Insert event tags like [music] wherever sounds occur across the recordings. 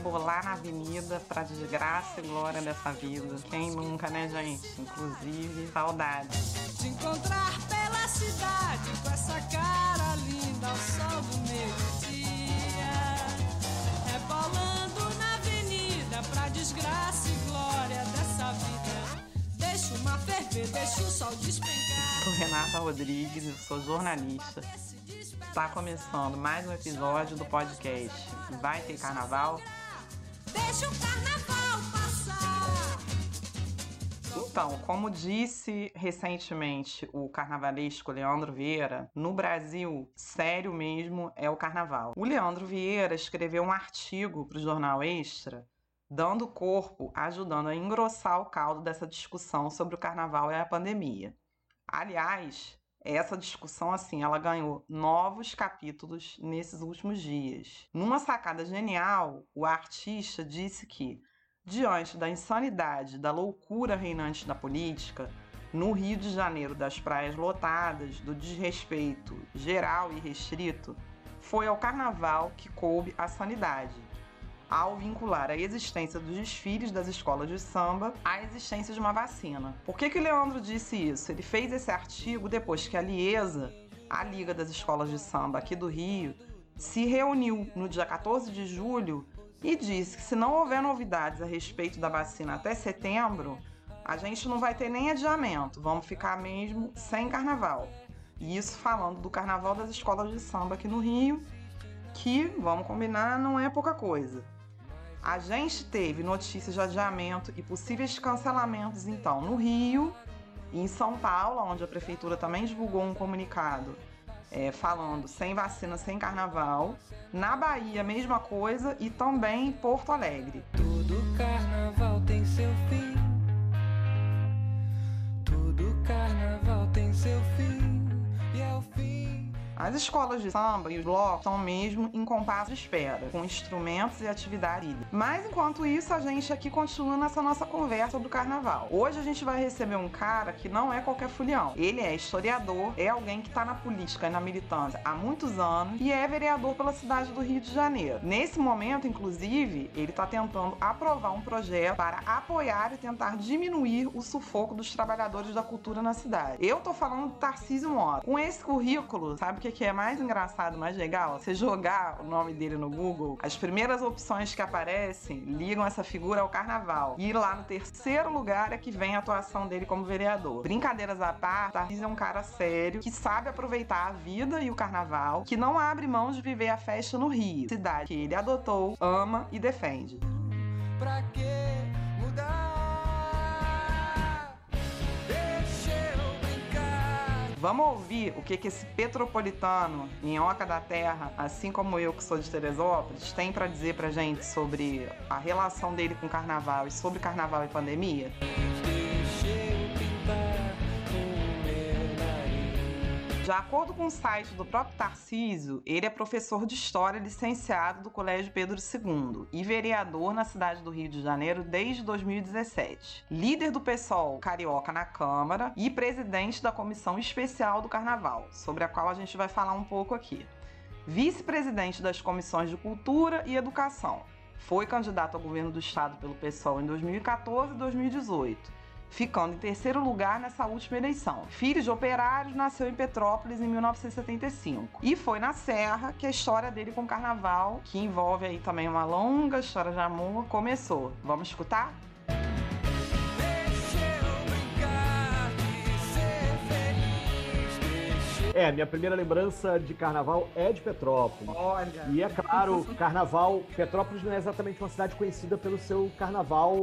Rebolar na avenida pra desgraça e glória dessa vida. Quem nunca, né, gente? Inclusive, saudade. De encontrar pela cidade com essa cara linda ao sol do meio-dia. Rebolando na avenida pra desgraça e glória dessa vida. Deixa o mar ferver, deixa o sol despencar. Sou Renata Rodrigues, eu sou jornalista. Está começando mais um episódio do podcast Vai Ter Carnaval? Deixa o carnaval passar. Então, como disse recentemente o carnavalesco Leandro Vieira, no Brasil, sério mesmo é o carnaval. O Leandro Vieira escreveu um artigo para o Jornal Extra, dando corpo, ajudando a engrossar o caldo dessa discussão sobre o carnaval e a pandemia. Aliás, essa discussão, assim, ela ganhou novos capítulos nesses últimos dias. Numa sacada genial, o artista disse que, diante da insanidade, da loucura reinante da política, no Rio de Janeiro das praias lotadas, do desrespeito geral e restrito, foi ao carnaval que coube a sanidade, ao vincular a existência dos desfiles das escolas de samba à existência de uma vacina. Por que, que o Leandro disse isso? Ele fez esse artigo depois que a Liesa, a Liga das Escolas de Samba aqui do Rio, se reuniu no dia 14 de julho e disse que se não houver novidades a respeito da vacina até setembro, a gente não vai ter nem adiamento, vamos ficar mesmo sem carnaval. E isso falando do carnaval das escolas de samba aqui no Rio, que, vamos combinar, não é pouca coisa. A gente teve notícias de adiamento e possíveis cancelamentos, então, no Rio e em São Paulo, onde a prefeitura também divulgou um comunicado é, falando sem vacina, sem carnaval. Na Bahia, mesma coisa e também em Porto Alegre. Todo carnaval tem seu fim. As escolas de samba e os blocos estão mesmo em compasso de espera, com instrumentos e atividade. Mas enquanto isso, a gente aqui continua nessa nossa conversa sobre o carnaval. Hoje a gente vai receber um cara que não é qualquer fulião. Ele é historiador, é alguém que está na política e na militância há muitos anos e é vereador pela cidade do Rio de Janeiro. Nesse momento, inclusive, ele está tentando aprovar um projeto para apoiar e tentar diminuir o sufoco dos trabalhadores da cultura na cidade. Eu tô falando do Tarcísio Mota. Com esse currículo, sabe que é mais engraçado, mais legal? Você jogar o nome dele no Google, as primeiras opções que aparecem ligam essa figura ao carnaval. E lá no terceiro lugar é que vem a atuação dele como vereador. Brincadeiras à parte, Tarcísio é um cara sério, que sabe aproveitar a vida e o carnaval, que não abre mão de viver a festa no Rio, cidade que ele adotou, ama e defende. Pra que mudar? Vamos ouvir o que, que esse petropolitano, minhoca da terra, assim como eu que sou de Teresópolis, tem pra dizer pra gente sobre a relação dele com carnaval e sobre carnaval e pandemia? Deixa De acordo com o site do próprio Tarcísio, ele é professor de História licenciado do Colégio Pedro II e vereador na cidade do Rio de Janeiro desde 2017. Líder do PSOL Carioca na Câmara e presidente da Comissão Especial do Carnaval, sobre a qual a gente vai falar um pouco aqui. Vice-presidente das comissões de Cultura e Educação. Foi candidato ao governo do estado pelo PSOL em 2014 e 2018 ficando em terceiro lugar nessa última eleição. Filho de operários, nasceu em Petrópolis em 1975. E foi na Serra que a história dele com o carnaval, que envolve aí também uma longa história de amor, começou. Vamos escutar? É, minha primeira lembrança de carnaval é de Petrópolis. Olha. E é claro, carnaval. Petrópolis não é exatamente uma cidade conhecida pelo seu carnaval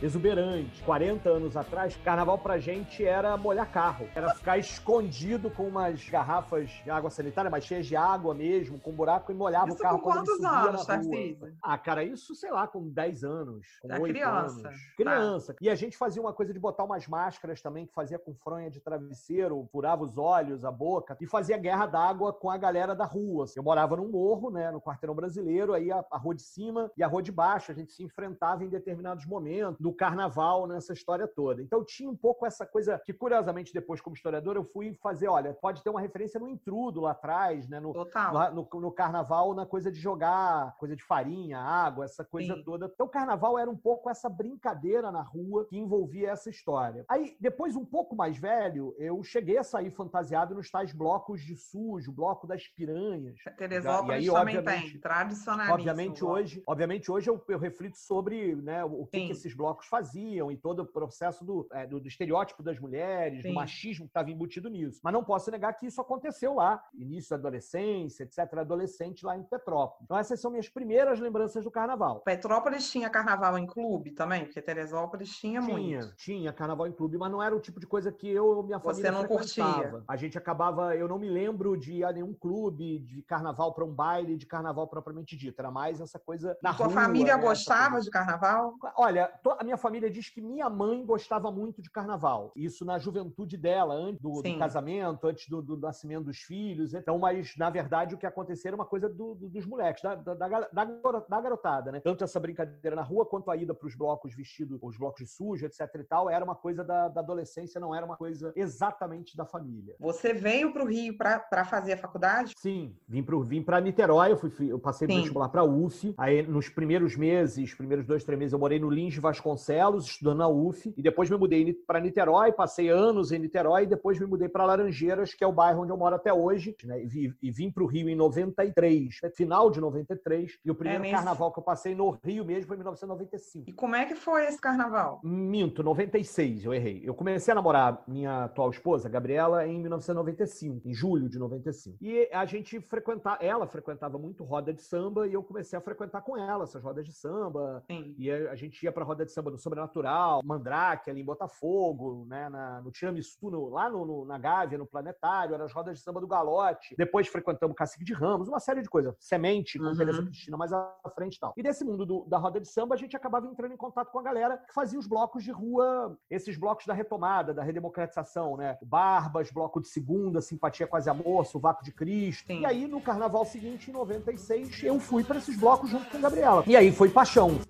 exuberante. 40 anos atrás, carnaval pra gente era molhar carro. Era ficar escondido com umas garrafas de água sanitária, mas cheias de água mesmo, com buraco e molhava Isso o carro com quantos anos. Tarcísio? Ah, cara, isso, sei lá, com 10 anos, com É 8 criança. anos. Criança. E a gente fazia uma coisa de botar umas máscaras também, que fazia com fronha de travesseiro, furava os olhos, a boca, e fazia guerra d'água com a galera da rua. Eu morava num morro, né, no quarteirão brasileiro, aí a, a rua de cima e a rua de baixo, a gente se enfrentava em determinados momentos, no carnaval, nessa história toda. Então tinha um pouco essa coisa que, curiosamente, depois, como historiador, eu fui fazer, olha, pode ter uma referência no intrudo lá atrás, né, no, Total. no, no, carnaval, na coisa de jogar, coisa de farinha, água, essa coisa Sim. toda. Então o carnaval era um pouco essa brincadeira na rua que envolvia essa história. Aí, depois, um pouco mais velho, eu cheguei a sair fantasiado nos tais blocos de sujo, bloco das piranhas. Teresópolis e aí, também tem, tradicionalíssimo. Obviamente hoje, obviamente hoje eu, eu reflito sobre né, o que, que, esses blocos faziam e todo o processo do, é, do, do estereótipo das mulheres, Sim. do machismo que estava embutido nisso. Mas não posso negar que isso aconteceu lá, início da adolescência, etc., adolescente lá em Petrópolis. Então essas são minhas primeiras lembranças do carnaval. Petrópolis tinha carnaval em clube também, porque Teresópolis tinha, tinha muito. Tinha carnaval em clube, mas não era o tipo de coisa que eu minha família Você não curtia. A gente acabava, eu não me lembro de ir a nenhum clube de carnaval para um baile de carnaval propriamente dito. Era mais essa coisa na e rua. Sua família né, gostava de carnaval? Olha, a minha família diz que minha mãe gostava muito de carnaval. Isso na juventude dela, antes do, do casamento, antes do, do, nascimento dos filhos. Então, mas na verdade o que aconteceu era uma coisa do, dos moleques, da, da, da, da, garotada, né? Tanto essa brincadeira na rua quanto a ida para os blocos vestidos, os blocos de sujo, etc e tal, era uma coisa da, da adolescência, não era uma coisa exatamente da família. Você veio para o Rio para fazer a faculdade? Sim, vim para vim Niterói, eu, fui, eu passei no vestibular para a UF. Aí, nos primeiros meses, primeiros dois, três meses, eu morei no Lins Vasconcelos, estudando na UF. E depois me mudei para Niterói, passei anos em Niterói. E depois me mudei para Laranjeiras, que é o bairro onde eu moro até hoje. Né? E, vi, e vim para o Rio em 93, né? final de 93. E o primeiro é carnaval que eu passei no Rio mesmo foi em 1995. E como é que foi esse carnaval? Minto, 96, eu errei. Eu comecei a namorar minha atual esposa, Gabriela, em 1995, em julho de 95. E a gente frequentava, ela frequentava muito roda de samba e eu comecei a frequentar com ela essas rodas de samba. Sim. E a gente ia pra roda de samba no Sobrenatural, Mandrake, ali em Botafogo, né, na, no Tiramisu, no, lá no, no, na Gávea, no Planetário, eram as rodas de samba do Galote. Depois frequentamos Cacique de Ramos, uma série de coisas. Semente, com uhum. Cristina mais à frente e tal. E desse mundo do, da roda de samba, a gente acabava entrando em contato com a galera que fazia os blocos de rua, esses blocos da retomada, da redemocratização, né? Barbas, bloco de segunda, simpatia quase amor, sovaco de Cristo. Sim. E aí, no carnaval seguinte, em 96, eu fui para esses blocos junto com a Gabriela. E aí foi paixão.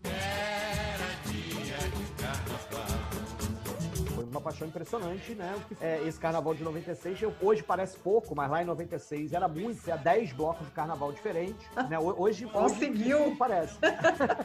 Paixão impressionante, né? É, esse carnaval de 96, eu, hoje parece pouco, mas lá em 96 era muito, tinha 10 blocos de carnaval diferentes. Né? Hoje, Conseguiu! Hoje, parece.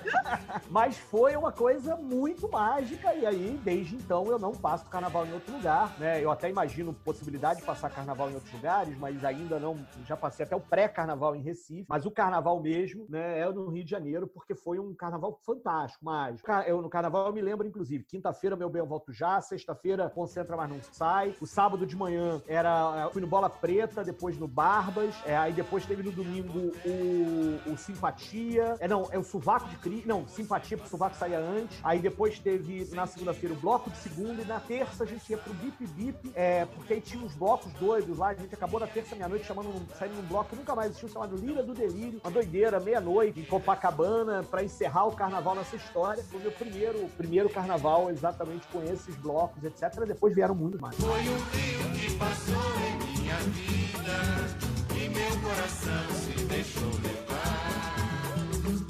[laughs] mas foi uma coisa muito mágica, e aí, desde então, eu não passo carnaval em outro lugar, né? Eu até imagino possibilidade de passar carnaval em outros lugares, mas ainda não, já passei até o pré-carnaval em Recife, mas o carnaval mesmo, né, é no Rio de Janeiro, porque foi um carnaval fantástico, mágico. Eu, no carnaval eu me lembro, inclusive, quinta-feira, meu bem, eu volto já, sexta-feira, sexta-feira concentra, mas não sai. O sábado de manhã era. Fui no Bola Preta, depois no Barbas. É, aí depois teve no domingo o, o Simpatia. É, não, é o Sovaco de Cri. Não, Simpatia, porque o Sovaco saía antes. Aí depois teve na segunda-feira o Bloco de Segunda. E na terça a gente ia pro Bip Bip, é, porque aí tinha uns blocos doidos lá. A gente acabou na terça, meia-noite, chamando, saindo num bloco que nunca mais existiu, chamado Lira do Delírio. Uma doideira, meia-noite, em Copacabana, para encerrar o carnaval nessa história. Foi o meu primeiro, primeiro carnaval exatamente com esses blocos, etc. Depois vieram muito mais. Foi um rio que passou em minha vida e meu coração se deixou levar.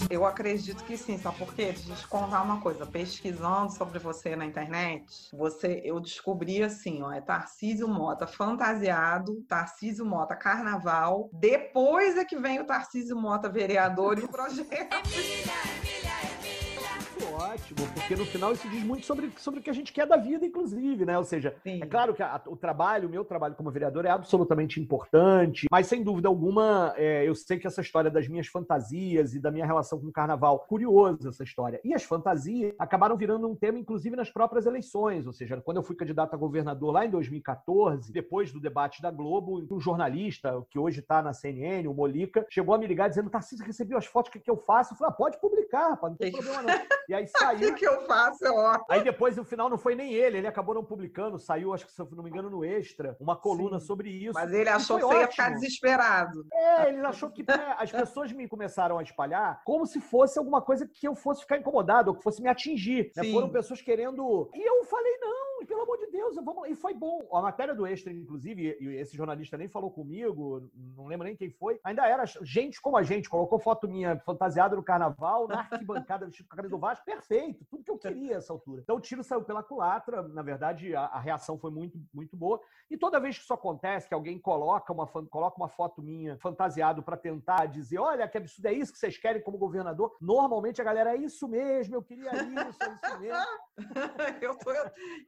Eu acredito que sim, sabe por quê? Deixa eu te contar uma coisa. Pesquisando sobre você na internet, você, eu descobri assim, ó, é Tarcísio Mota fantasiado, Tarcísio Mota carnaval. Depois é que vem o Tarcísio Mota vereador e projeto. Emília, Emília, ótimo, porque no final isso diz muito sobre, sobre o que a gente quer da vida, inclusive, né? Ou seja, Sim. é claro que a, o trabalho, o meu trabalho como vereador é absolutamente importante, mas sem dúvida alguma, é, eu sei que essa história das minhas fantasias e da minha relação com o carnaval, curioso essa história. E as fantasias acabaram virando um tema, inclusive, nas próprias eleições, ou seja, quando eu fui candidato a governador lá em 2014, depois do debate da Globo, um jornalista, que hoje está na CNN, o Molica, chegou a me ligar dizendo, Tarcísio, recebeu as fotos, o que, que eu faço? Eu falei, ah, pode publicar, rapaz, não tem problema [laughs] não. E aí saiu. O que eu faço, é ótimo. Aí depois, no final, não foi nem ele, ele acabou não publicando, saiu, acho que se não me engano, no Extra, uma coluna Sim. sobre isso. Mas ele achou que você ia ficar desesperado. É, ele achou que né, as pessoas me começaram a espalhar como se fosse alguma coisa que eu fosse ficar incomodado, ou que fosse me atingir. Né? Foram pessoas querendo. E eu falei, não, pelo amor de Deus, vamos. E foi bom. A matéria do Extra, inclusive, e esse jornalista nem falou comigo, não lembro nem quem foi, ainda era gente como a gente, colocou foto minha fantasiada no carnaval, na arquibancada, vestido com a camisa do Vasco, perfeito, tudo que eu queria essa altura. Então o tiro saiu pela culatra, na verdade, a, a, reação foi muito, muito boa. E toda vez que isso acontece, que alguém coloca uma, coloca uma foto minha fantasiado para tentar dizer, olha, que absurdo, é isso que vocês querem como governador, normalmente a galera, é isso mesmo, eu queria isso, é isso mesmo. [laughs] eu, tô,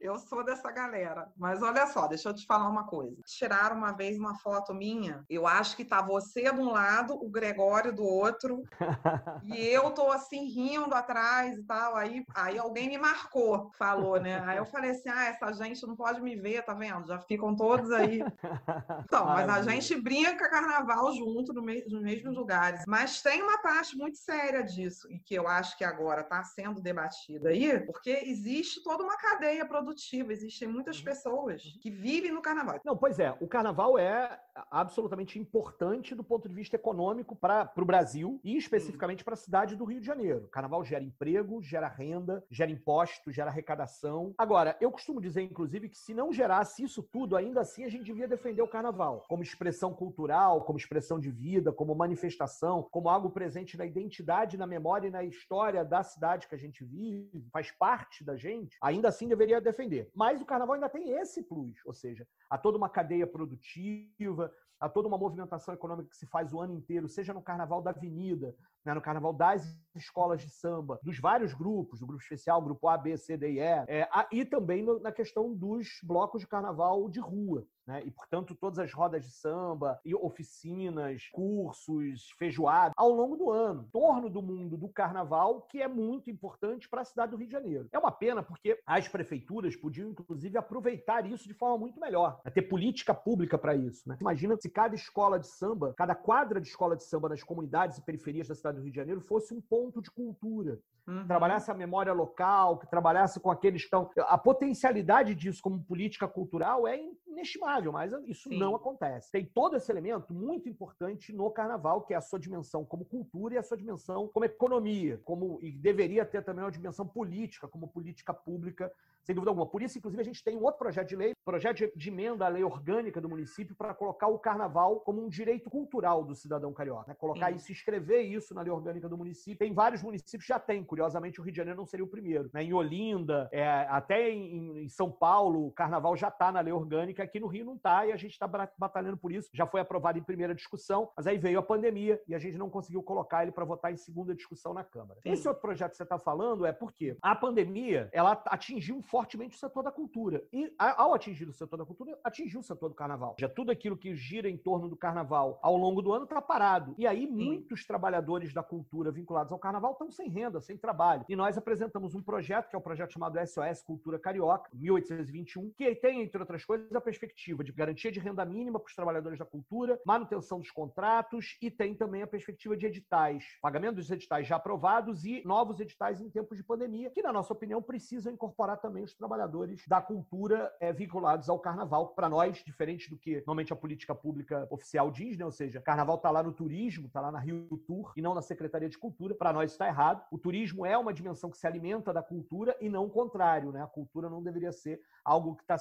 eu sou dessa galera. Mas olha só, deixa eu te falar uma coisa. Tiraram uma vez uma foto minha, eu acho que tá você de um lado, o Gregório do outro, [laughs] e eu tô assim rindo atrás e tal. Aí, aí alguém me marcou, falou, né? Aí eu falei assim: ah, essa gente não pode me ver, tá vendo? Já ficam todos aí. [laughs] Então, mas a gente brinca carnaval junto no me nos mesmos lugares. Mas tem uma parte muito séria disso, e que eu acho que agora está sendo debatida aí, porque existe toda uma cadeia produtiva, existem muitas uhum. pessoas que vivem no carnaval. Não, pois é, o carnaval é absolutamente importante do ponto de vista econômico para o Brasil e especificamente para a cidade do Rio de Janeiro. O carnaval gera emprego, gera renda, gera imposto, gera arrecadação. Agora, eu costumo dizer, inclusive, que se não gerasse isso tudo, ainda assim a gente devia defender o carnaval como expressão cultural, como expressão de vida, como manifestação, como algo presente na identidade, na memória e na história da cidade que a gente vive, faz parte da gente, ainda assim deveria defender. Mas o carnaval ainda tem esse plus, ou seja, há toda uma cadeia produtiva, há toda uma movimentação econômica que se faz o ano inteiro, seja no Carnaval da Avenida, né, no Carnaval das escolas de samba, dos vários grupos, do grupo especial, grupo A, B, C, D e E, é, e também no, na questão dos blocos de carnaval de rua. Né? E, portanto, todas as rodas de samba, e oficinas, cursos, feijoada, ao longo do ano, em torno do mundo do carnaval, que é muito importante para a cidade do Rio de Janeiro. É uma pena porque as prefeituras podiam, inclusive, aproveitar isso de forma muito melhor, né? ter política pública para isso. Né? Imagina se cada escola de samba, cada quadra de escola de samba nas comunidades e periferias da cidade do Rio de Janeiro fosse um ponto de cultura. Uhum. Trabalhasse a memória local, que trabalhasse com aqueles que estão. A potencialidade disso como política cultural é inestimável, mas isso Sim. não acontece. Tem todo esse elemento muito importante no carnaval, que é a sua dimensão como cultura e a sua dimensão como economia, como e deveria ter também uma dimensão política, como política pública sem dúvida alguma. Por isso, inclusive, a gente tem um outro projeto de lei, projeto de emenda à lei orgânica do município, para colocar o carnaval como um direito cultural do cidadão carioca. Né? Colocar Sim. isso, escrever isso na lei orgânica do município. Tem vários municípios que já tem, curiosamente, o Rio de Janeiro não seria o primeiro. Né? Em Olinda, é, até em, em, São Paulo, o carnaval já está na lei orgânica, aqui no Rio não está, e a gente está batalhando por isso. Já foi aprovado em primeira discussão, mas aí veio a pandemia e a gente não conseguiu colocar ele para votar em segunda discussão na Câmara. Sim. Esse outro projeto que você está falando é porque a pandemia ela atingiu fortemente o setor da cultura. E ao atingir o setor da cultura, atingiu o setor do carnaval. Já tudo aquilo que gira em torno do carnaval ao longo do ano está parado. E aí, Sim. muitos trabalhadores da cultura vinculados ao carnaval estão sem renda, sem trabalho. E nós apresentamos um projeto, que é o um projeto chamado SOS Cultura Carioca, 1821, que tem, entre outras coisas, a perspectiva de garantia de renda mínima para os trabalhadores da cultura, manutenção dos contratos e tem também a perspectiva de editais, pagamento dos editais já aprovados e novos editais em tempos de pandemia, que, na nossa opinião, precisam incorporar também os trabalhadores da cultura é, vinculados ao carnaval. Para nós, diferente do que normalmente a política pública oficial diz, né? ou seja, carnaval está lá no turismo, está lá na Rio Tour e não na Secretaria de Cultura. Para nós está errado. O turismo é uma dimensão que se alimenta da cultura e não o contrário. Né? A cultura não deveria ser algo que está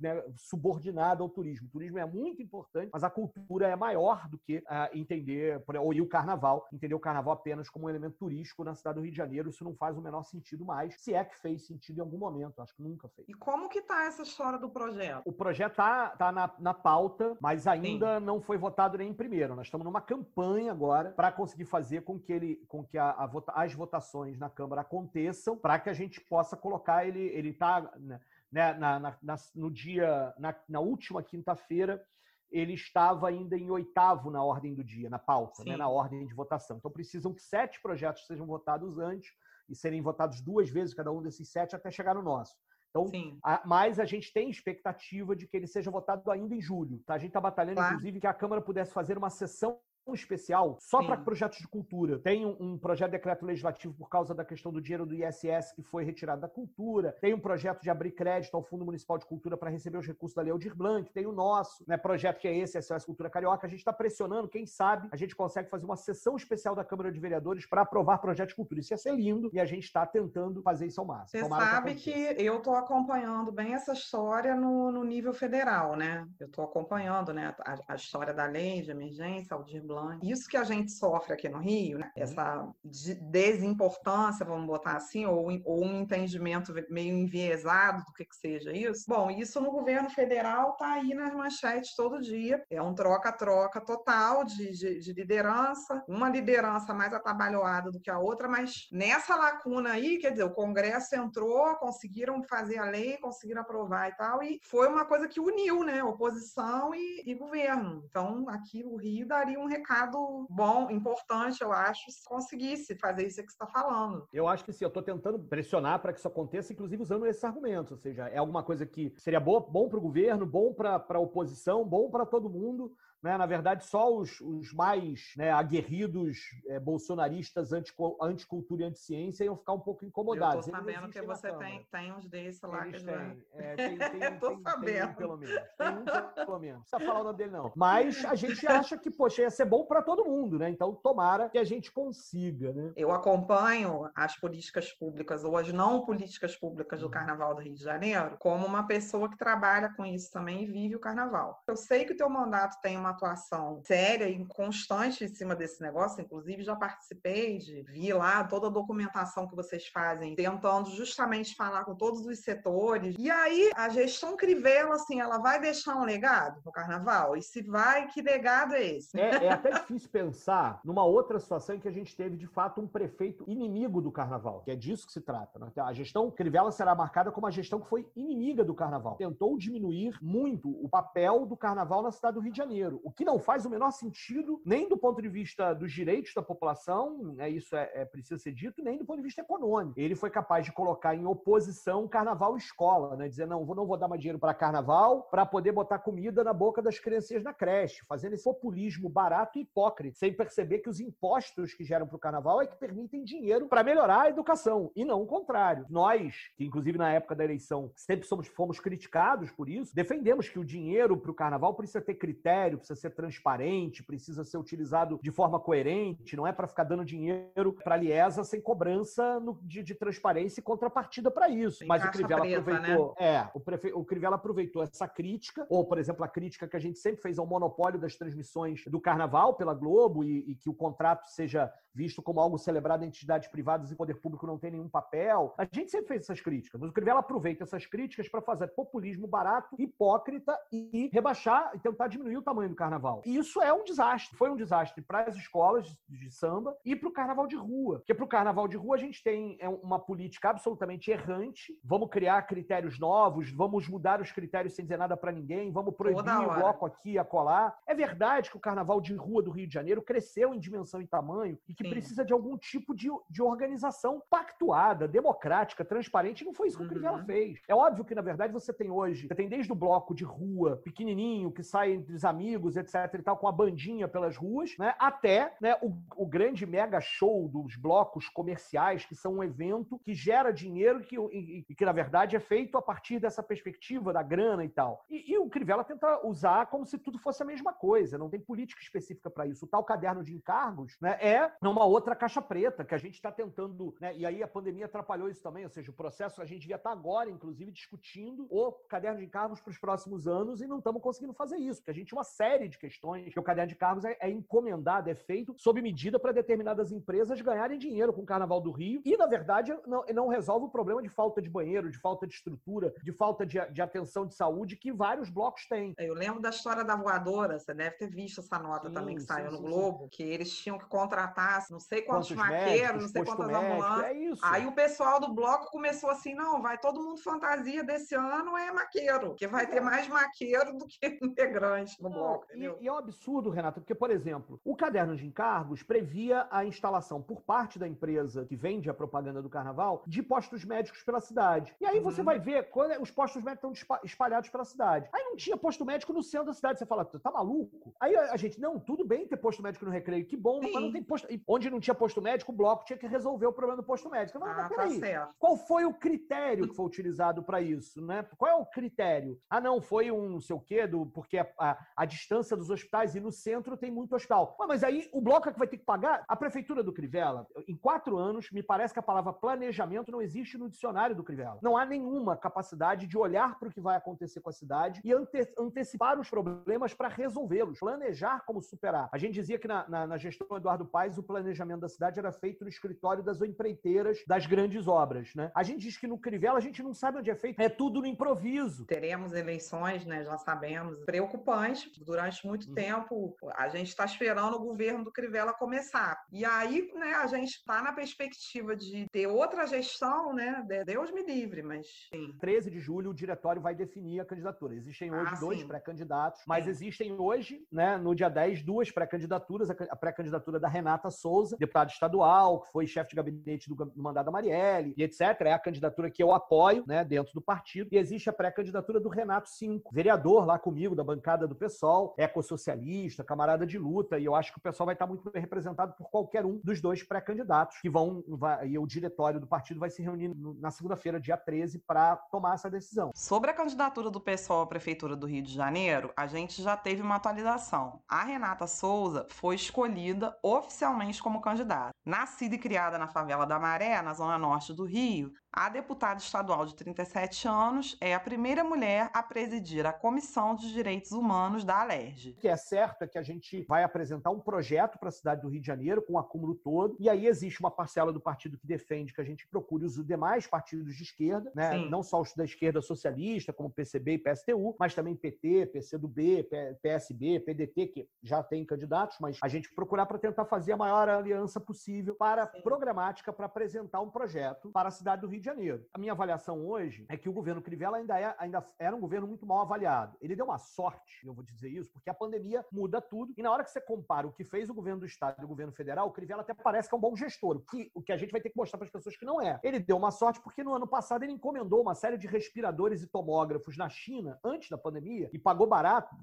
né, subordinado ao turismo. O turismo é muito importante, mas a cultura é maior do que uh, entender, ou e o carnaval, entender o carnaval apenas como um elemento turístico na cidade do Rio de Janeiro. Isso não faz o menor sentido mais, se é que fez sentido em algum momento. Acho que nunca fez. E como que tá essa história do projeto? O projeto tá, tá na, na pauta, mas ainda Sim. não foi votado nem em primeiro. Nós estamos numa campanha agora para conseguir fazer com que ele, com que a, a vota, as votações na Câmara aconteçam, para que a gente possa colocar ele, ele tá né, né, na, na, na, no dia, na, na última quinta-feira, ele estava ainda em oitavo na ordem do dia, na pauta, né, na ordem de votação. Então precisam que sete projetos sejam votados antes e serem votados duas vezes cada um desses sete até chegar no nosso. Então, a, mas a gente tem expectativa de que ele seja votado ainda em julho. Tá? A gente está batalhando, claro. inclusive, que a Câmara pudesse fazer uma sessão especial só para projetos de cultura. Tem um, um, projeto de decreto legislativo por causa da questão do dinheiro do ISS que foi retirado da cultura. Tem um projeto de abrir crédito ao Fundo Municipal de Cultura para receber os recursos da Lei Aldir Blanc. Tem o nosso né, projeto que é esse, SOS Cultura Carioca. A gente está pressionando, quem sabe a gente consegue fazer uma sessão especial da Câmara de Vereadores para aprovar projetos de cultura. Isso ia ser lindo e a gente está tentando fazer isso ao máximo. Você sabe que, que eu estou acompanhando bem essa história no, no nível federal, né? Eu estou acompanhando né, a, a, história da lei de emergência, Aldir Blanc. Isso que a gente sofre aqui no Rio, né? Uhum. essa desimportância, vamos botar assim, ou, ou um entendimento meio enviesado do que, que seja isso. Bom, isso no governo federal está aí nas manchetes todo dia. É um troca-troca total de, de, de liderança, uma liderança mais atabalhoada do que a outra, mas nessa lacuna aí, quer dizer, o Congresso entrou, conseguiram fazer a lei, conseguiram aprovar e tal, e foi uma coisa que uniu, né, oposição e, e governo. Então, aqui o Rio daria um recado bom, importante, eu acho, se conseguisse fazer isso que você está falando. Eu acho que sim, eu estou tentando pressionar para que isso aconteça, inclusive usando esses argumentos, ou seja, é alguma coisa que seria boa, bom para o governo, bom para a oposição, bom para todo mundo, né? Na verdade, só os, os mais né, aguerridos é, bolsonaristas anticultura e anti-ciência iam ficar um pouco incomodados. Eu tô sabendo que você tem, tem uns desses lá. Eles que têm. É, tem, tem, [laughs] Eu tô tem, sabendo. Tem um, pelo menos. Tem um, pelo menos. Não precisa falar o nome dele, não. [laughs] Mas a gente acha que, poxa, ia ser bom para todo mundo, né? Então, tomara que a gente consiga, né? Eu acompanho as políticas públicas ou as não políticas públicas do uhum. Carnaval do Rio de Janeiro como uma pessoa que trabalha com isso também e vive o Carnaval. Eu sei que o teu mandato tem uma atuação séria e constante em cima desse negócio, inclusive já participei de vi lá toda a documentação que vocês fazem, tentando justamente falar com todos os setores. E aí a gestão Crivella, assim, ela vai deixar um legado no carnaval? E se vai, que legado é esse? É, é até difícil pensar numa outra situação em que a gente teve, de fato, um prefeito inimigo do carnaval, que é disso que se trata. Né? A gestão Crivella será marcada como a gestão que foi inimiga do carnaval. Tentou diminuir muito o papel do carnaval na cidade do Rio de Janeiro o que não faz o menor sentido, nem do ponto de vista dos direitos da população, né, isso é, é precisa ser dito, nem do ponto de vista econômico. Ele foi capaz de colocar em oposição carnaval escola, né, dizer, não, não vou dar mais dinheiro para carnaval para poder botar comida na boca das crianças na creche, fazendo esse populismo barato e hipócrita, sem perceber que os impostos que geram para o carnaval é que permitem dinheiro para melhorar a educação, e não o contrário. Nós, que inclusive na época da eleição sempre somos, fomos criticados por isso, defendemos que o dinheiro para o carnaval precisa ter critério, precisa precisa ser transparente, precisa ser utilizado de forma coerente, não é para ficar dando dinheiro para a Liesa sem cobrança no, de, de, transparência e contrapartida para isso. Tem Mas o Crivella preta, aproveitou, né? é, o, prefe... o Crivella aproveitou essa crítica, ou por exemplo, a crítica que a gente sempre fez ao monopólio das transmissões do Carnaval pela Globo e, e que o contrato seja visto como algo celebrado em entidades privadas e poder público não tem nenhum papel. A gente sempre fez essas críticas, mas o Crivella aproveita essas críticas para fazer populismo barato, hipócrita e rebaixar e tentar diminuir o tamanho do carnaval. E isso é um desastre. Foi um desastre para as escolas de samba e para o carnaval de rua. Porque para o carnaval de rua a gente tem é, uma política absolutamente errante. Vamos criar critérios novos, vamos mudar os critérios sem dizer nada para ninguém, vamos proibir o bloco aqui e acolá. É verdade que o carnaval de rua do Rio de Janeiro cresceu em dimensão e tamanho e que Sim. precisa de algum tipo de, de organização pactuada, democrática, transparente. Não foi isso que uhum. o Crivella fez. É óbvio que, na verdade, você tem hoje, você tem desde o bloco de rua pequenininho, que sai entre os amigos, etc e tal, com a bandinha pelas ruas, né? Até né, o, o grande mega show dos blocos comerciais, que são um evento que gera dinheiro que, e, e que, na verdade, é feito a partir dessa perspectiva da grana e tal. E, e o Crivella tenta usar como se tudo fosse a mesma coisa, não tem política específica para isso. O tal caderno de encargos né, é uma outra caixa preta que a gente está tentando, né, e aí a pandemia atrapalhou isso também, ou seja, o processo a gente devia estar tá agora, inclusive, discutindo o caderno de encargos para os próximos anos e não estamos conseguindo fazer isso, porque a gente tinha uma série de questões que o caderno de cargos é, é encomendado, é feito sob medida para determinadas empresas ganharem dinheiro com o Carnaval do Rio e, na verdade, não, não resolve o problema de falta de banheiro, de falta de estrutura, de falta de, de atenção de saúde que vários blocos têm. Eu lembro da história da voadora, você deve ter visto essa nota sim, também que sim, saiu sim, no Globo, que eles tinham que contratar não sei quantos, quantos maqueiros, não sei quantas ambulâncias. É isso. Aí o pessoal do bloco começou assim: não, vai todo mundo fantasia desse ano é maqueiro, que vai ter mais maqueiro do que [laughs] integrante no bloco. E, e, é um absurdo, Renato, porque, por exemplo, o caderno de encargos previa a instalação por parte da empresa que vende a propaganda do carnaval de postos médicos pela cidade. E aí você uhum. vai ver quando os postos médicos estão espalhados pela cidade. Aí não tinha posto médico no centro da cidade. Você fala, tá maluco? Aí a gente, não, tudo bem ter posto médico no recreio, que bom, Sim. mas não tem posto. E onde não tinha posto médico, o bloco tinha que resolver o problema do posto médico. Não, ah, peraí. Tá Qual foi o critério que foi utilizado para isso? Né? Qual é o critério? Ah, não, foi um não sei o quê, do, porque a, a, a distância dos hospitais e no centro tem muito hospital. mas aí o bloco é que vai ter que pagar? A prefeitura do Crivella, em quatro anos, me parece que a palavra planejamento não existe no dicionário do Crivella. Não há nenhuma capacidade de olhar para o que vai acontecer com a cidade e ante antecipar os problemas para resolvê-los, planejar como superar. A gente dizia que na, na, na gestão do Eduardo Paes o planejamento da cidade era feito no escritório das empreiteiras das grandes obras. Né? A gente diz que no Crivella a gente não sabe onde é feito, é tudo no improviso. Teremos eleições, né? Já sabemos, preocupantes. Durante muito uhum. tempo, a gente está esperando o governo do Crivella começar. E aí, né, a gente está na perspectiva de ter outra gestão, né? Deus me livre, mas. Sim. 13 de julho, o diretório vai definir a candidatura. Existem hoje ah, dois pré-candidatos, mas sim. existem hoje, né, no dia 10, duas pré-candidaturas. A pré-candidatura da Renata Souza, deputada estadual, que foi chefe de gabinete do, do mandato da Marielle, e etc. É a candidatura que eu apoio, né, dentro do partido. E existe a pré-candidatura do Renato Cinco, vereador lá comigo, da bancada do PSOL, ecossocialista, camarada de luta, e eu acho que o pessoal vai estar muito bem representado por qualquer um dos dois pré-candidatos que vão, vai, e o diretório do partido vai se reunir na segunda-feira, dia 13, para tomar essa decisão. Sobre a candidatura do PSOL à Prefeitura do Rio de Janeiro, a gente já teve uma atualização. A Renata Souza foi escolhida oficialmente como candidata. Nascida e criada na favela da Maré, na zona norte do Rio, a deputada estadual de 37 anos é a primeira mulher a presidir a Comissão de Direitos Humanos da Alerj. O que é certo é que a gente vai apresentar um projeto para a cidade do Rio de Janeiro, com o acúmulo todo, e aí existe uma parcela do partido que defende que a gente procure os demais partidos de esquerda, né? não só os da esquerda socialista, como PCB e PSTU, mas também PT, PCdoB, PSB, PDT, que já tem candidatos, mas a gente procurar para tentar fazer a maior aliança possível para Sim. programática para apresentar um projeto para a cidade do Rio de Janeiro. A minha avaliação hoje é que o governo Crivella ainda, é, ainda era um governo muito mal avaliado. Ele deu uma sorte, eu vou dizer isso, porque a pandemia muda tudo. E na hora que você compara o que fez o governo do Estado e o governo federal, o Crivella até parece que é um bom gestor, o que, o que a gente vai ter que mostrar para as pessoas que não é. Ele deu uma sorte porque no ano passado ele encomendou uma série de respiradores e tomógrafos na China, antes da pandemia, e pagou barato,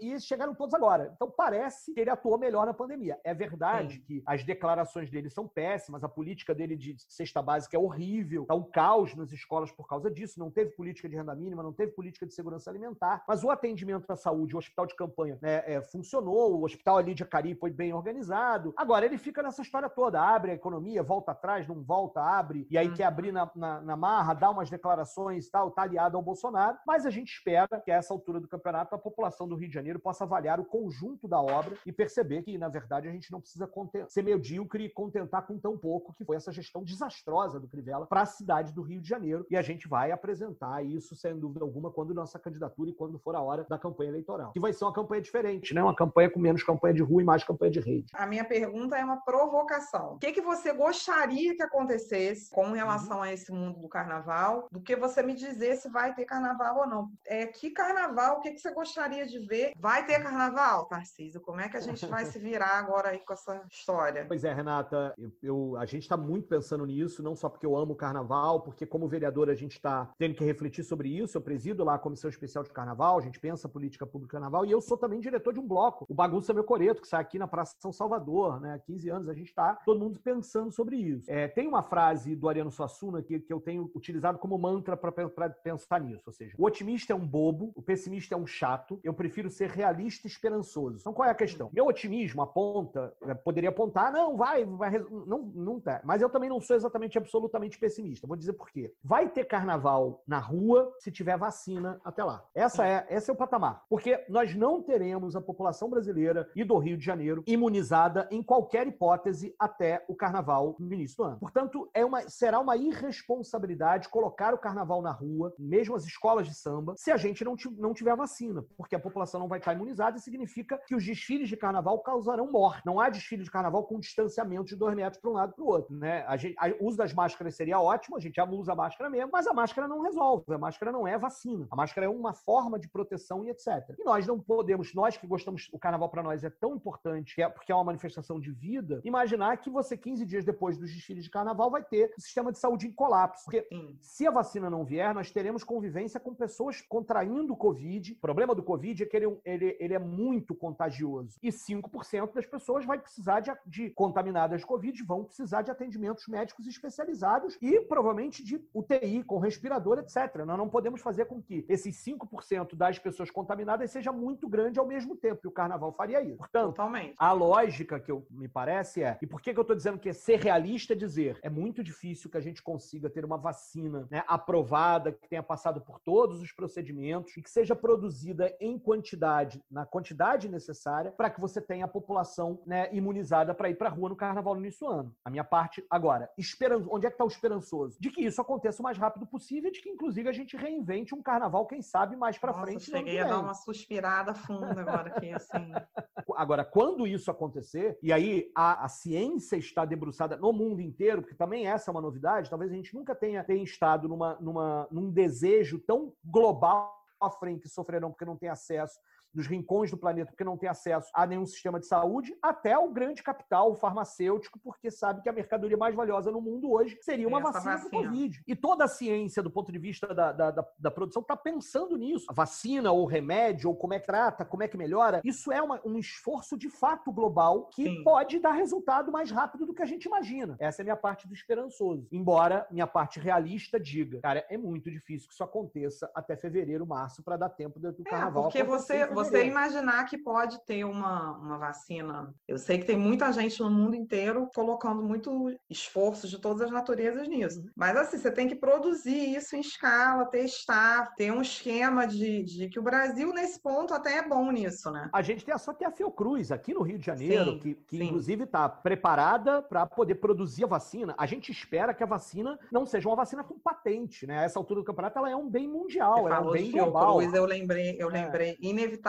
e eles chegaram todos agora. Então parece que ele atuou melhor na pandemia. É verdade Sim. que as declarações dele são péssimas, a política dele de cesta básica é horrível horrível, tá um caos nas escolas por causa disso, não teve política de renda mínima, não teve política de segurança alimentar, mas o atendimento à saúde, o hospital de campanha né, é, funcionou, o hospital ali de Acari foi bem organizado. Agora, ele fica nessa história toda, abre a economia, volta atrás, não volta, abre, e aí uhum. quer abrir na, na, na, marra, dá umas declarações e tal, tá aliado ao Bolsonaro, mas a gente espera que a essa altura do campeonato a população do Rio de Janeiro possa avaliar o conjunto da obra e perceber que, na verdade, a gente não precisa ser medíocre e contentar com tão pouco que foi essa gestão desastrosa do Crivella para a cidade do Rio de Janeiro. E a gente vai apresentar isso, sem dúvida alguma, quando nossa candidatura e quando for a hora da campanha eleitoral. Que vai ser uma campanha diferente, né? Uma campanha com menos campanha de rua e mais campanha de rede. A minha pergunta é uma provocação. O que, que você gostaria que acontecesse com relação uhum. a esse mundo do carnaval, do que você me dizer se vai ter carnaval ou não? É, que carnaval, o que, que você gostaria de ver? Vai ter carnaval, Tarcísio? Como é que a gente vai se virar agora aí com essa história? Pois é, Renata, eu, eu a gente está muito pensando nisso, não só porque eu amo carnaval, porque como vereador a gente está tendo que refletir sobre isso. Eu presido lá a Comissão Especial de Carnaval, a gente pensa política pública carnaval, e eu sou também diretor de um bloco, o Bagunça Meu Coreto, que sai aqui na Praça São Salvador, né? Há 15 anos a gente está todo mundo pensando sobre isso. É, tem uma frase do Ariano Suassuna que, que eu tenho utilizado como mantra para pensar nisso, ou seja, o otimista é um bobo, o pessimista é um chato, eu prefiro ser realista e esperançoso. Então qual é a questão? Meu otimismo aponta, é, poderia apontar, não, vai, vai não, não tá. Mas eu também não sou exatamente absolutamente pessimista. Vou dizer por quê. Vai ter carnaval na rua se tiver vacina até lá. Essa é, esse é o patamar. Porque nós não teremos a população brasileira e do Rio de Janeiro imunizada em qualquer hipótese até o carnaval no início do ano. Portanto, é uma, será uma irresponsabilidade colocar o carnaval na rua, mesmo as escolas de samba, se a gente não, não tiver vacina. Porque a população não vai estar imunizada e significa que os desfiles de carnaval causarão morte. Não há desfile de carnaval com distanciamento de dois metros para um lado para o outro. Né? A gente, a, o uso das máscaras seria seria ótimo, a gente já usa a máscara mesmo, mas a máscara não resolve, a máscara não é vacina. A máscara é uma forma de proteção e etc. E nós não podemos, nós que gostamos, o carnaval para nós é tão importante, é porque é uma manifestação de vida, imaginar que você 15 dias depois dos desfiles de carnaval vai ter o sistema de saúde em colapso. Porque Sim. se a vacina não vier, nós teremos convivência com pessoas contraindo o Covid. O problema do Covid é que ele, ele, ele é muito contagioso. E 5% das pessoas vai precisar de, de contaminadas de Covid, vão precisar de atendimentos médicos especializados e provavelmente de UTI, com respirador, etc. Nós não podemos fazer com que esses 5% das pessoas contaminadas seja muito grande ao mesmo tempo. E o carnaval faria isso. Portanto, Totalmente. a lógica que eu, me parece é. E por que, que eu estou dizendo que é ser realista dizer? É muito difícil que a gente consiga ter uma vacina né, aprovada, que tenha passado por todos os procedimentos e que seja produzida em quantidade, na quantidade necessária, para que você tenha a população né, imunizada para ir para a rua no carnaval no início do ano. A minha parte, agora, esperan... onde é que está o esperançoso? De que isso aconteça o mais rápido possível e de que, inclusive, a gente reinvente um carnaval, quem sabe, mais para frente. Cheguei a dar uma suspirada funda agora aqui, assim. [laughs] Agora, quando isso acontecer, e aí a, a ciência está debruçada no mundo inteiro, porque também essa é uma novidade, talvez a gente nunca tenha, tenha estado numa, numa, num desejo tão global à frente que sofrerão porque não tem acesso dos rincões do planeta porque não tem acesso a nenhum sistema de saúde, até o grande capital farmacêutico, porque sabe que a mercadoria mais valiosa no mundo hoje seria uma vacina, vacina do Covid. E toda a ciência, do ponto de vista da, da, da, da produção, está pensando nisso. A vacina, ou remédio, ou como é que trata, como é que melhora, isso é uma, um esforço de fato global que Sim. pode dar resultado mais rápido do que a gente imagina. Essa é a minha parte do esperançoso. Embora minha parte realista diga, cara, é muito difícil que isso aconteça até fevereiro, março, para dar tempo do é, carnaval. Porque você, você imaginar que pode ter uma, uma vacina. Eu sei que tem muita gente no mundo inteiro colocando muito esforço de todas as naturezas nisso. Uhum. Mas assim, você tem que produzir isso em escala, testar, ter um esquema de, de que o Brasil, nesse ponto, até é bom nisso, né? A gente tem a só que a Fiocruz aqui no Rio de Janeiro, sim, que, que inclusive está preparada para poder produzir a vacina. A gente espera que a vacina não seja uma vacina com patente, né? A essa altura do campeonato, ela é um bem mundial, Você é um bem global. Fiocruz, eu lembrei, eu é. lembrei, inevitavelmente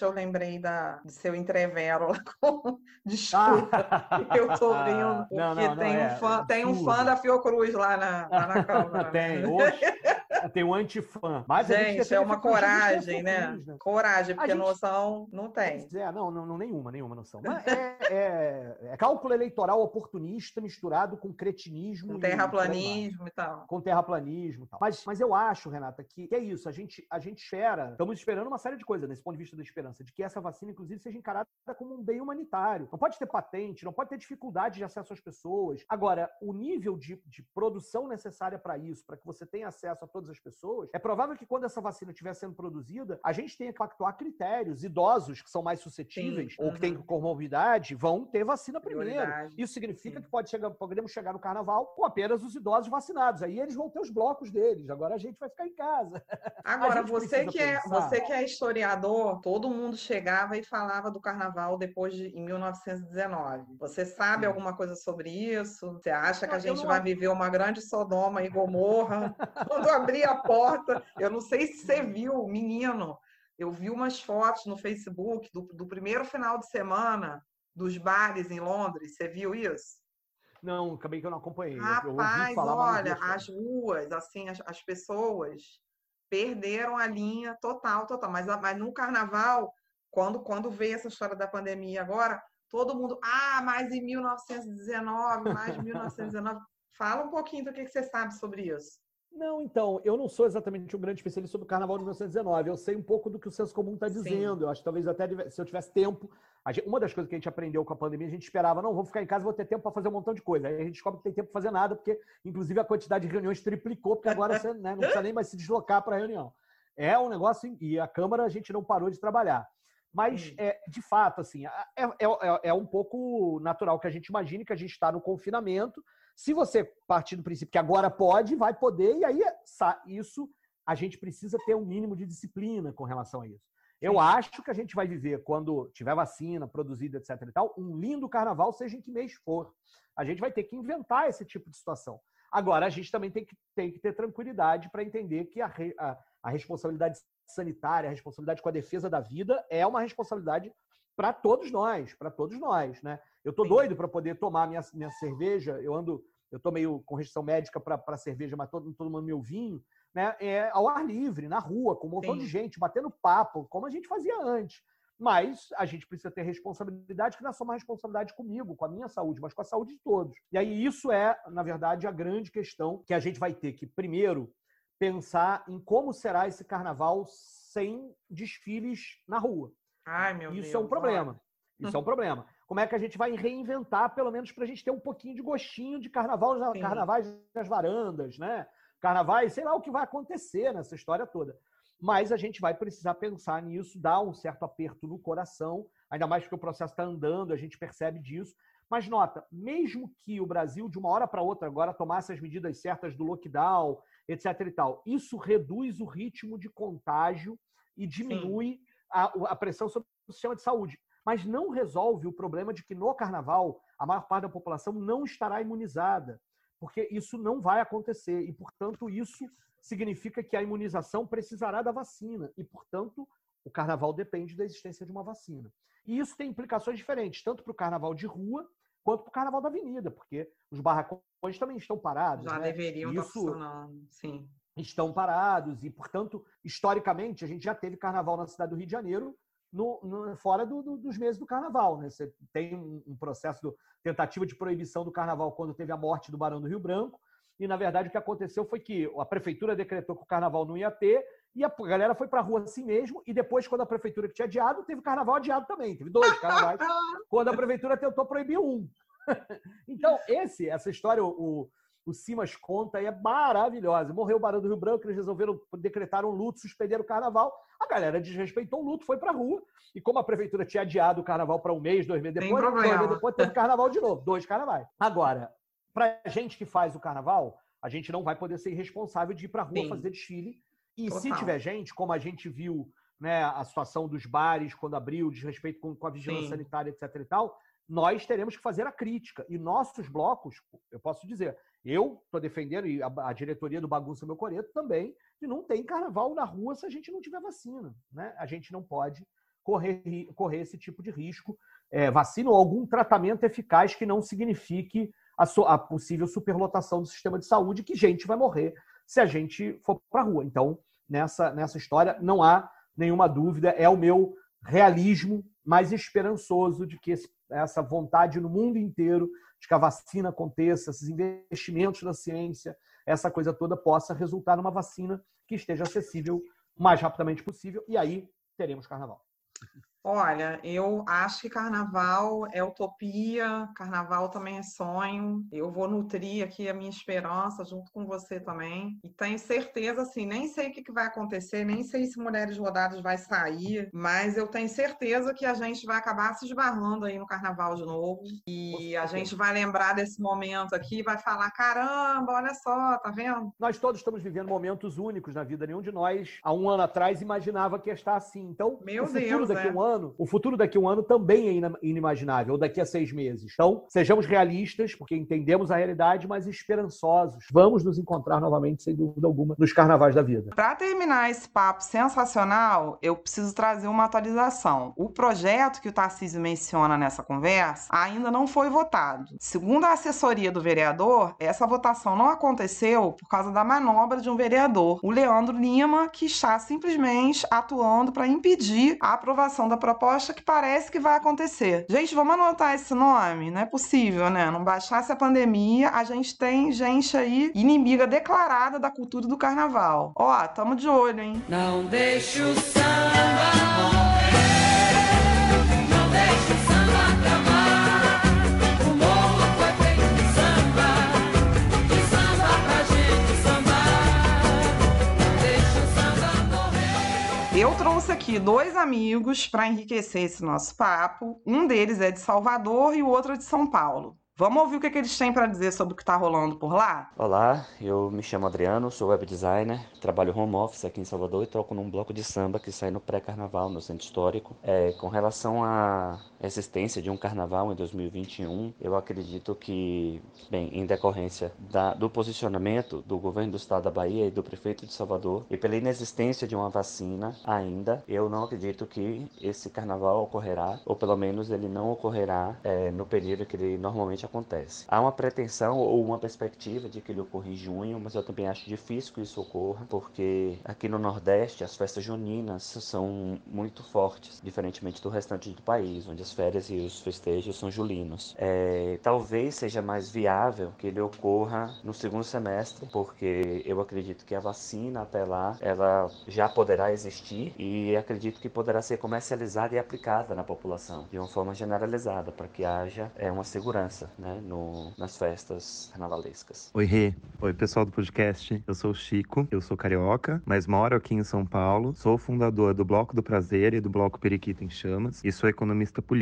eu lembrei da, do seu entrevero lá [laughs] com... Desculpa, [laughs] ah. eu tô rindo, porque não, não, não, tem, um é, fã, tem um fã da Fiocruz lá na, lá na [laughs] Câmara. tem, hoje, tem um antifã. Mas gente, é uma coragem, né? né? Coragem, porque gente... noção não tem. É, não, não, nenhuma, nenhuma noção. Mas é, é, é, cálculo eleitoral oportunista misturado com cretinismo. Com terraplanismo e, e tal. Com terraplanismo e tal. Mas, mas eu acho, Renata, que, que é isso. A gente, a gente espera, estamos esperando uma série de coisas nesse ponto de vista da esperança, de que essa vacina, inclusive, seja encarada como um bem humanitário. Não pode ter patente, não pode ter dificuldade de acesso às pessoas. Agora, o nível de, de produção necessária para isso, para que você tenha acesso a todas as pessoas, é provável que quando essa vacina estiver sendo produzida, a gente tenha que pactuar critérios. Idosos que são mais suscetíveis Sim. ou que têm comorbidade vão ter vacina primeiro. Isso significa Sim. que pode chegar, podemos chegar no carnaval com apenas os idosos vacinados. Aí eles vão ter os blocos deles. Agora a gente vai ficar em casa. [laughs] Agora, você que, é, você que é historiador, todo mundo chegava e falava do carnaval depois de em 1919. Você sabe Sim. alguma coisa sobre isso? Você acha que a gente vai viver uma grande Sodoma e Gomorra [laughs] quando abrir a porta? Eu não sei se você viu, menino. Eu vi umas fotos no Facebook do, do primeiro final de semana dos bares em Londres. Você viu isso? Não, acabei que eu não acompanhei. Rapaz, olha, as ruas, assim, as, as pessoas perderam a linha total, total. Mas, mas no carnaval, quando, quando veio essa história da pandemia agora, todo mundo, ah, mais em 1919, mais em 1919. Fala um pouquinho do que, que você sabe sobre isso. Não, então, eu não sou exatamente um grande especialista sobre o Carnaval de 1919. Eu sei um pouco do que o senso comum está dizendo. Sim. Eu acho que talvez até se eu tivesse tempo. Gente, uma das coisas que a gente aprendeu com a pandemia, a gente esperava, não, vou ficar em casa, vou ter tempo para fazer um montão de coisa. Aí a gente descobre que tem tempo para fazer nada, porque, inclusive, a quantidade de reuniões triplicou, porque agora você né, não precisa nem mais se deslocar para a reunião. É um negócio, e a Câmara a gente não parou de trabalhar. Mas, é, de fato, assim, é, é, é, é um pouco natural que a gente imagine que a gente está no confinamento se você partir do princípio que agora pode, vai poder, e aí isso a gente precisa ter um mínimo de disciplina com relação a isso. Eu acho que a gente vai viver, quando tiver vacina produzida, etc. e tal, um lindo carnaval, seja em que mês for. A gente vai ter que inventar esse tipo de situação. Agora, a gente também tem que, tem que ter tranquilidade para entender que a, a, a responsabilidade sanitária, a responsabilidade com a defesa da vida é uma responsabilidade para todos nós, para todos nós, né? Eu tô Sim. doido para poder tomar minha, minha cerveja. Eu ando eu tô meio com restrição médica para cerveja, mas todo, todo mundo meu vinho, né? É ao ar livre, na rua, com um montão Sim. de gente, batendo papo, como a gente fazia antes. Mas a gente precisa ter responsabilidade, que não é só uma responsabilidade comigo, com a minha saúde, mas com a saúde de todos. E aí isso é, na verdade, a grande questão que a gente vai ter que, primeiro, pensar em como será esse carnaval sem desfiles na rua. Ai, meu isso Deus. Isso é um problema. Isso é um [laughs] problema. Como é que a gente vai reinventar, pelo menos para a gente ter um pouquinho de gostinho de carnaval, Sim. carnavais nas varandas, né? Carnavais, sei lá o que vai acontecer nessa história toda mas a gente vai precisar pensar nisso, dar um certo aperto no coração, ainda mais porque o processo está andando, a gente percebe disso. Mas nota, mesmo que o Brasil, de uma hora para outra, agora tomasse as medidas certas do lockdown, etc. e tal, isso reduz o ritmo de contágio e diminui a, a, pressão sobre o sistema de saúde. Mas não resolve o problema de que no carnaval a maior parte da população não estará imunizada, porque isso não vai acontecer e, portanto, isso significa que a imunização precisará da vacina e, portanto, o carnaval depende da existência de uma vacina. E isso tem implicações diferentes, tanto para o carnaval de rua quanto para o carnaval da avenida, porque os barracões também estão parados. Já né? deveriam isso estar funcionando, sim. Estão parados e, portanto, historicamente, a gente já teve carnaval na cidade do Rio de Janeiro no, no, fora do, do, dos meses do carnaval. Né? Você tem um, processo de tentativa de proibição do carnaval quando teve a morte do Barão do Rio Branco, e, na verdade, o que aconteceu foi que a prefeitura decretou que o carnaval não ia ter, e a galera foi para a rua assim mesmo, e depois, quando a prefeitura tinha adiado, teve carnaval adiado também. Teve dois carnavais, quando a prefeitura tentou proibir um. [laughs] então, esse, essa história, o, o Simas conta, é maravilhosa. Morreu o Barão do Rio Branco, eles resolveram decretar um luto, suspenderam o carnaval. A galera desrespeitou o luto, foi para a rua. E como a prefeitura tinha adiado o carnaval para um mês, dois meses depois, dois meses depois teve carnaval de novo, dois carnavais. Agora, para gente que faz o carnaval, a gente não vai poder ser responsável de ir para a rua Sim. fazer desfile. E Total. se tiver gente, como a gente viu né, a situação dos bares quando abriu, desrespeito com, com a vigilância Sim. sanitária, etc. e tal, nós teremos que fazer a crítica. E nossos blocos, eu posso dizer, eu estou defendendo, e a, a, diretoria do Bagunça Meu Coreto também, que não tem carnaval na rua se a gente não tiver vacina. Né? A gente não pode correr, correr esse tipo de risco. É, vacina ou algum tratamento eficaz que não signifique a, so, a possível superlotação do sistema de saúde, que gente vai morrer se a gente for para a rua. Então, nessa, nessa história, não há nenhuma dúvida, é o meu realismo mais esperançoso de que esse, essa vontade no mundo inteiro de que a vacina aconteça, esses investimentos na ciência, essa coisa toda possa resultar numa vacina que esteja acessível o mais rapidamente possível, e aí teremos carnaval. Olha, eu acho que carnaval é utopia, carnaval também é sonho. Eu vou nutrir aqui a minha esperança junto com você também. E tenho certeza, assim, nem sei o que vai acontecer, nem sei se Mulheres Rodadas vai sair, mas eu tenho certeza que a gente vai acabar se esbarrando aí no carnaval de novo. E a gente vai lembrar desse momento aqui, vai falar: caramba, olha só, tá vendo? Nós todos estamos vivendo momentos únicos na vida. Nenhum de nós, há um ano atrás, imaginava que ia estar assim. Então, Meu futuro Deus, daqui a um ano ano, o futuro daqui a um ano também é inimaginável, ou daqui a seis meses. Então, sejamos realistas, porque entendemos a realidade, mas esperançosos. Vamos nos encontrar novamente, sem dúvida alguma, nos carnavais da vida. Para terminar esse papo sensacional, eu preciso trazer uma atualização. O projeto que o Tarcísio menciona nessa conversa ainda não foi votado. Segundo a assessoria do vereador, essa votação não aconteceu por causa da manobra de um vereador, o Leandro Lima, que está simplesmente atuando para impedir a aprovação da proposta que parece que vai acontecer. Gente, vamos anotar esse nome? Não é possível, né? Não baixasse a pandemia, a gente tem gente aí inimiga declarada da cultura do carnaval. Ó, tamo de olho, hein? Não deixe o samba Eu trouxe aqui dois amigos para enriquecer esse nosso papo. Um deles é de Salvador e o outro é de São Paulo. Vamos ouvir o que, que eles têm para dizer sobre o que está rolando por lá? Olá, eu me chamo Adriano, sou web designer, trabalho home office aqui em Salvador e troco num bloco de samba que sai no pré-carnaval no centro histórico. É, com relação à existência de um carnaval em 2021, eu acredito que, bem, em decorrência da, do posicionamento do governo do estado da Bahia e do prefeito de Salvador e pela inexistência de uma vacina ainda, eu não acredito que esse carnaval ocorrerá, ou pelo menos ele não ocorrerá é, no período que ele normalmente acontece. Há uma pretensão ou uma perspectiva de que ele ocorra em junho, mas eu também acho difícil que isso ocorra, porque aqui no Nordeste as festas juninas são muito fortes, diferentemente do restante do país, onde as férias e os festejos são julinos. É, talvez seja mais viável que ele ocorra no segundo semestre, porque eu acredito que a vacina até lá ela já poderá existir e acredito que poderá ser comercializada e aplicada na população de uma forma generalizada, para que haja é, uma segurança né, no, nas festas carnavalescas. Oi, Rê. Oi, pessoal do podcast. Eu sou o Chico, eu sou carioca, mas moro aqui em São Paulo. Sou fundador do Bloco do Prazer e do Bloco Periquito em Chamas e sou economista político.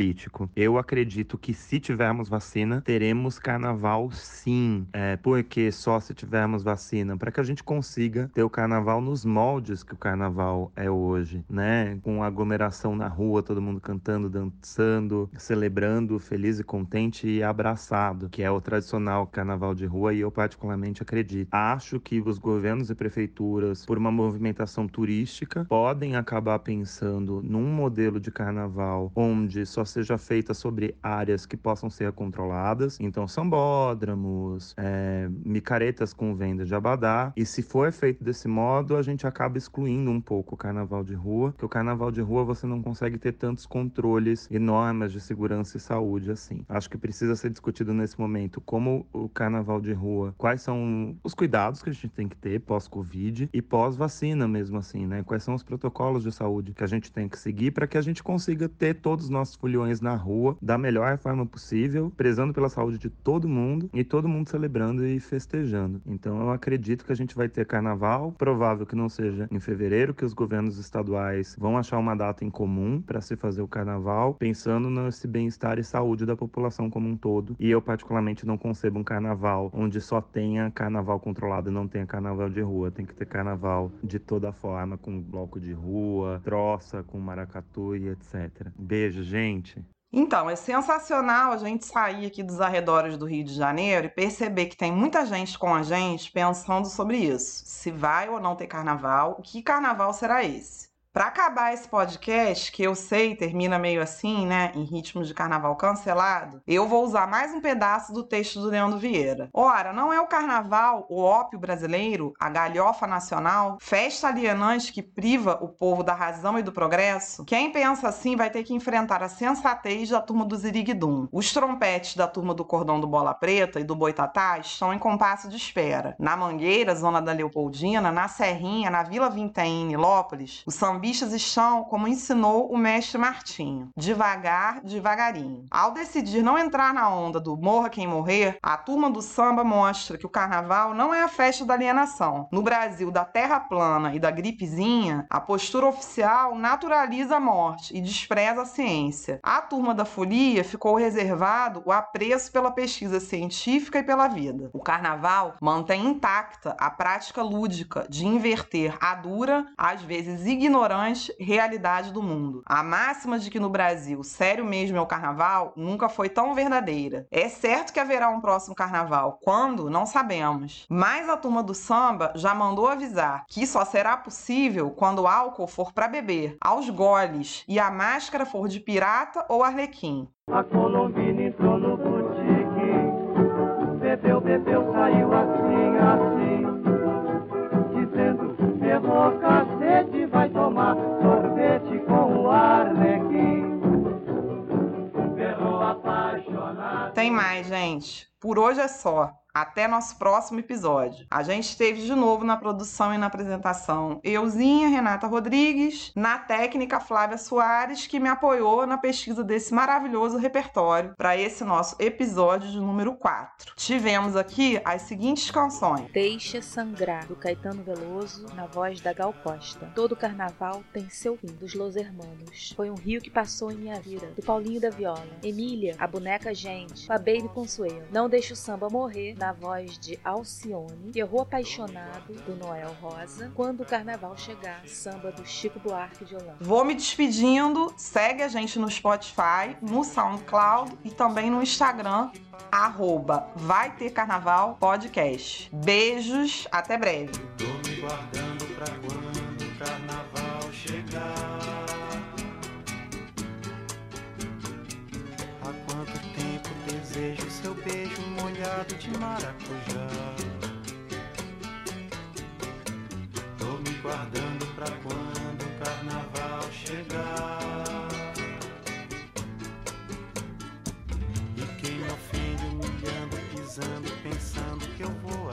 Eu acredito que se tivermos vacina, teremos carnaval sim. É, porque só se tivermos vacina, para que a gente consiga ter o carnaval nos moldes que o carnaval é hoje, né? Com aglomeração na rua, todo mundo cantando, dançando, celebrando, feliz e contente e abraçado, que é o tradicional carnaval de rua e eu particularmente acredito. Acho que os governos e prefeituras, por uma movimentação turística, podem acabar pensando num modelo de carnaval onde só seja feita sobre áreas que possam ser controladas, então sambódromos, é, micaretas com venda de abadá, e se for feito desse modo, a gente acaba excluindo um pouco o carnaval de rua, que o carnaval de rua você não consegue ter tantos controles e normas de segurança e saúde assim. Acho que precisa ser discutido nesse momento como o carnaval de rua, quais são os cuidados que a gente tem que ter pós-Covid e pós-vacina mesmo assim, né? Quais são os protocolos de saúde que a gente tem que seguir para que a gente consiga ter todos os nossos foliões na rua da melhor forma possível, prezando pela saúde de todo mundo e todo mundo celebrando e festejando. Então eu acredito que a gente vai ter carnaval, provável que não seja em fevereiro, que os governos estaduais vão achar uma data em comum para se fazer o carnaval, pensando nesse bem-estar e saúde da população como um todo. E eu particularmente não concebo um carnaval onde só tenha carnaval controlado e não tenha carnaval de rua. Tem que ter carnaval de toda forma, com bloco de rua, troça, com maracatu e etc. Beijo, gente. Então, é sensacional a gente sair aqui dos arredores do Rio de Janeiro e perceber que tem muita gente com a gente pensando sobre isso. Se vai ou não ter carnaval, que carnaval será esse? Para acabar esse podcast, que eu sei termina meio assim, né, em ritmo de carnaval cancelado, eu vou usar mais um pedaço do texto do Leandro Vieira. Ora, não é o carnaval o ópio brasileiro, a galhofa nacional, festa alienante que priva o povo da razão e do progresso? Quem pensa assim vai ter que enfrentar a sensatez da turma do Ziriguidum. Os trompetes da turma do Cordão do Bola Preta e do Boitatá estão em compasso de espera. Na Mangueira, zona da Leopoldina, na Serrinha, na Vila Vintém, em Nilópolis, o samba sambistas estão como ensinou o mestre Martinho, devagar, devagarinho. Ao decidir não entrar na onda do morra quem morrer, a turma do samba mostra que o carnaval não é a festa da alienação. No Brasil da terra plana e da gripezinha, a postura oficial naturaliza a morte e despreza a ciência. A turma da folia ficou reservado o apreço pela pesquisa científica e pela vida. O carnaval mantém intacta a prática lúdica de inverter a dura, às vezes ignorante realidade do mundo. A máxima de que no Brasil sério mesmo é o carnaval nunca foi tão verdadeira. É certo que haverá um próximo carnaval. Quando? Não sabemos. Mas a turma do samba já mandou avisar que só será possível quando o álcool for para beber, aos goles, e a máscara for de pirata ou arlequim. A Colombina entrou no boutique, bebeu, bebeu, saiu assim, ferrou cacete, vai tomar sorvete com o arlequim. Ferrou apaixonado. Tem mais, gente. Por hoje é só. Até nosso próximo episódio. A gente esteve de novo na produção e na apresentação euzinha, Renata Rodrigues, na técnica Flávia Soares, que me apoiou na pesquisa desse maravilhoso repertório para esse nosso episódio de número 4. Tivemos aqui as seguintes canções: Deixa Sangrar, do Caetano Veloso, na voz da Gal Costa. Todo carnaval tem seu fim, dos Los Hermanos. Foi um rio que passou em minha vida, do Paulinho da Viola. Emília, a boneca gente, a Baby Consuelo. Não deixa o samba morrer, na voz de Alcione. Errou apaixonado, do Noel Rosa. Quando o carnaval chegar, samba do Chico Buarque de Holanda. Vou me despedindo. Segue a gente no Spotify, no SoundCloud e também no Instagram, arroba Vai Ter Carnaval Podcast. Beijos, até breve. Tô me guardando pra quando o carnaval chegar. Há quanto tempo desejo seu beijo molhado de maracujá. Tô me guardando pra quando o carnaval chegar. E quem me ofende, humilhando, pisando, pensando que eu vou